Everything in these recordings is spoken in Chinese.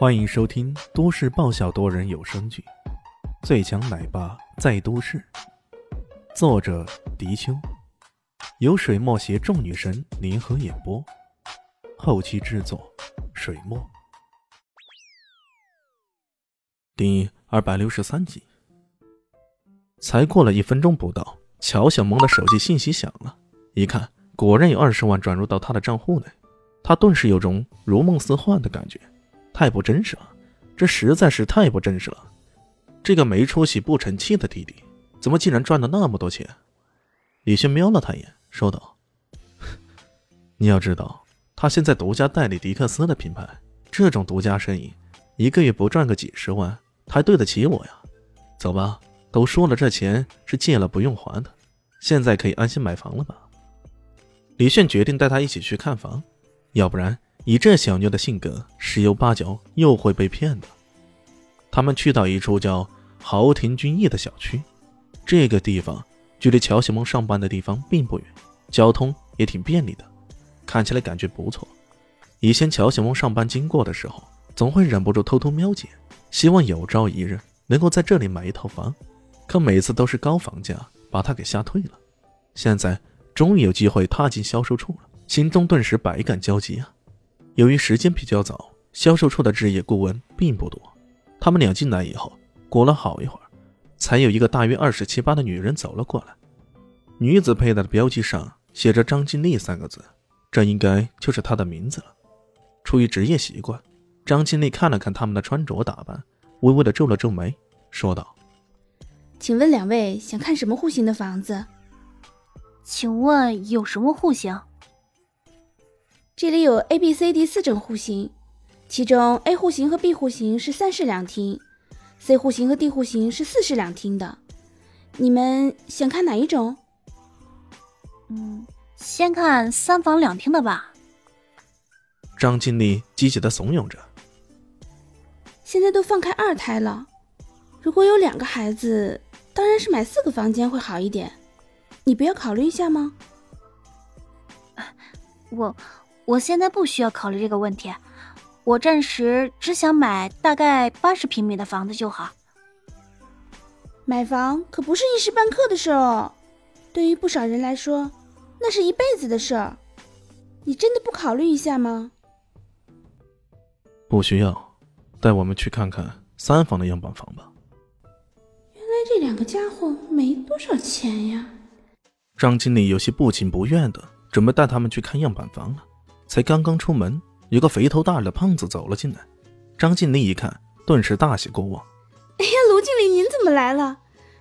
欢迎收听都市爆笑多人有声剧《最强奶爸在都市》，作者：迪秋，由水墨携众女神联合演播，后期制作：水墨。第二百六十三集，才过了一分钟不到，乔小萌的手机信息响了，一看，果然有二十万转入到他的账户内，他顿时有种如梦似幻的感觉。太不真实了，这实在是太不真实了。这个没出息、不成器的弟弟，怎么竟然赚了那么多钱？李轩瞄了他一眼，说道：“你要知道，他现在独家代理迪克斯的品牌，这种独家生意，一个月不赚个几十万，还对得起我呀？走吧，都说了，这钱是借了不用还的，现在可以安心买房了吧？”李炫决定带他一起去看房，要不然。以这小妞的性格，十有八九又会被骗的。他们去到一处叫豪庭君逸的小区，这个地方距离乔小萌上班的地方并不远，交通也挺便利的，看起来感觉不错。以前乔小萌上班经过的时候，总会忍不住偷偷瞄几眼，希望有朝一日能够在这里买一套房，可每次都是高房价把他给吓退了。现在终于有机会踏进销售处了，心中顿时百感交集啊！由于时间比较早，销售处的置业顾问并不多。他们俩进来以后，过了好一会儿，才有一个大约二十七八的女人走了过来。女子佩戴的标记上写着“张金丽”三个字，这应该就是她的名字了。出于职业习惯，张金丽看了看他们的穿着打扮，微微的皱了皱眉，说道：“请问两位想看什么户型的房子？请问有什么户型？”这里有 A、B、C、D 四种户型，其中 A 户型和 B 户型是三室两厅，C 户型和 D 户型是四室两厅的。你们想看哪一种？嗯，先看三房两厅的吧。张经理积极的怂恿着。现在都放开二胎了，如果有两个孩子，当然是买四个房间会好一点。你不要考虑一下吗？我。我现在不需要考虑这个问题，我暂时只想买大概八十平米的房子就好。买房可不是一时半刻的事哦，对于不少人来说，那是一辈子的事儿。你真的不考虑一下吗？不需要，带我们去看看三房的样板房吧。原来这两个家伙没多少钱呀。张经理有些不情不愿的准备带他们去看样板房了。才刚刚出门，有个肥头大耳的胖子走了进来。张经理一看，顿时大喜过望：“哎呀，卢经理您怎么来了？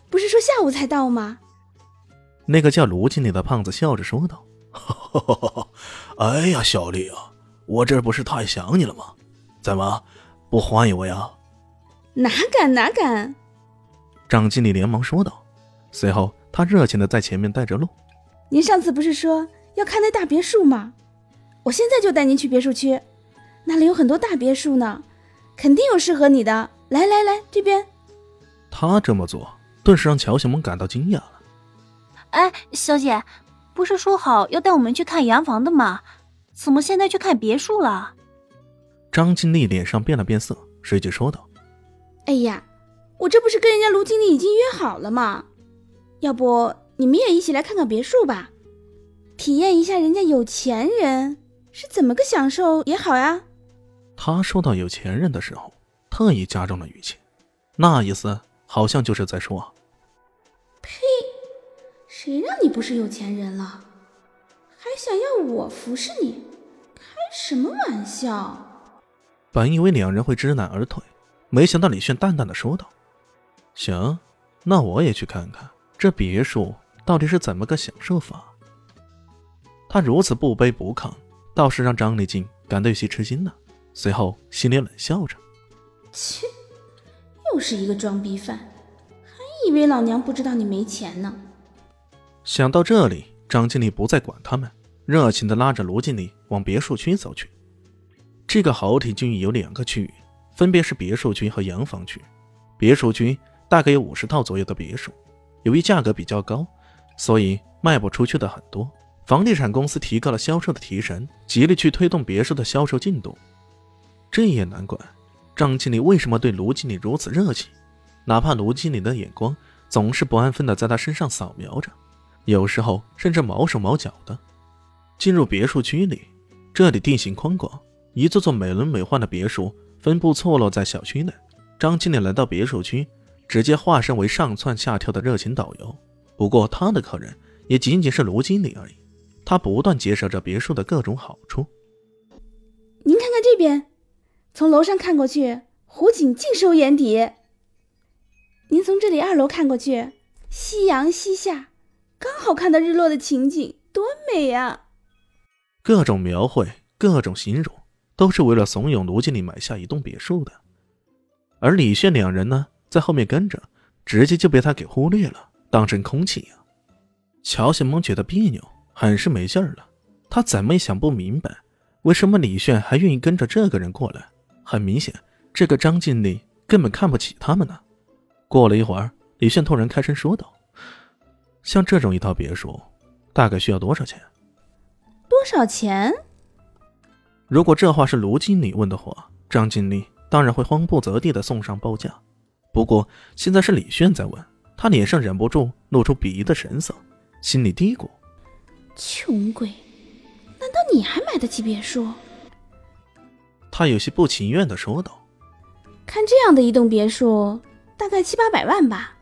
不是说下午才到吗？”那个叫卢经理的胖子笑着说道：“哎呀，小丽啊，我这不是太想你了吗？怎么不欢迎我呀？”“哪敢哪敢！”张经理连忙说道。随后，他热情的在前面带着路：“您上次不是说要看那大别墅吗？”我现在就带您去别墅区，那里有很多大别墅呢，肯定有适合你的。来来来，这边。他这么做，顿时让乔小萌感到惊讶了。哎，小姐，不是说好要带我们去看洋房的吗？怎么现在去看别墅了？张经理脸上变了变色，随即说道：“哎呀，我这不是跟人家卢经理已经约好了吗？要不你们也一起来看看别墅吧，体验一下人家有钱人。”是怎么个享受也好呀？他说到有钱人的时候，特意加重了语气，那意思好像就是在说：“呸，谁让你不是有钱人了，还想要我服侍你？开什么玩笑！”本以为两人会知难而退，没想到李炫淡淡的说道：“行，那我也去看看这别墅到底是怎么个享受法。”他如此不卑不亢。倒是让张丽静感到有些吃惊了，随后心里冷笑着：“切，又是一个装逼犯，还以为老娘不知道你没钱呢。”想到这里，张经理不再管他们，热情地拉着卢经理往别墅区走去。这个豪庭郡有两个区域，分别是别墅区和洋房区。别墅区大概有五十套左右的别墅，由于价格比较高，所以卖不出去的很多。房地产公司提高了销售的提成，极力去推动别墅的销售进度。这也难怪，张经理为什么对卢经理如此热情，哪怕卢经理的眼光总是不安分的在他身上扫描着，有时候甚至毛手毛脚的。进入别墅区里，这里地形宽广，一座座美轮美奂的别墅分布错落在小区内。张经理来到别墅区，直接化身为上蹿下跳的热情导游。不过他的客人也仅仅是卢经理而已。他不断介绍着别墅的各种好处。您看看这边，从楼上看过去，湖景尽收眼底。您从这里二楼看过去，夕阳西下，刚好看到日落的情景，多美啊！各种描绘，各种形容，都是为了怂恿卢经理买下一栋别墅的。而李炫两人呢，在后面跟着，直接就被他给忽略了，当成空气呀。乔小萌觉得别扭。很是没劲儿了，他怎么也想不明白，为什么李炫还愿意跟着这个人过来。很明显，这个张经理根本看不起他们呢。过了一会儿，李炫突然开声说道：“像这种一套别墅，大概需要多少钱？”多少钱？如果这话是卢经理问的话，张经理当然会慌不择地的送上报价。不过现在是李炫在问，他脸上忍不住露出鄙夷的神色，心里嘀咕。穷鬼，难道你还买得起别墅？他有些不情愿的说道：“看这样的一栋别墅，大概七八百万吧。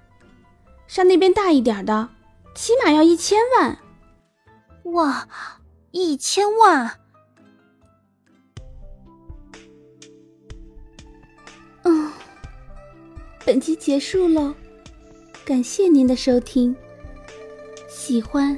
上那边大一点的，起码要一千万。哇，一千万！嗯，本集结束喽，感谢您的收听，喜欢。”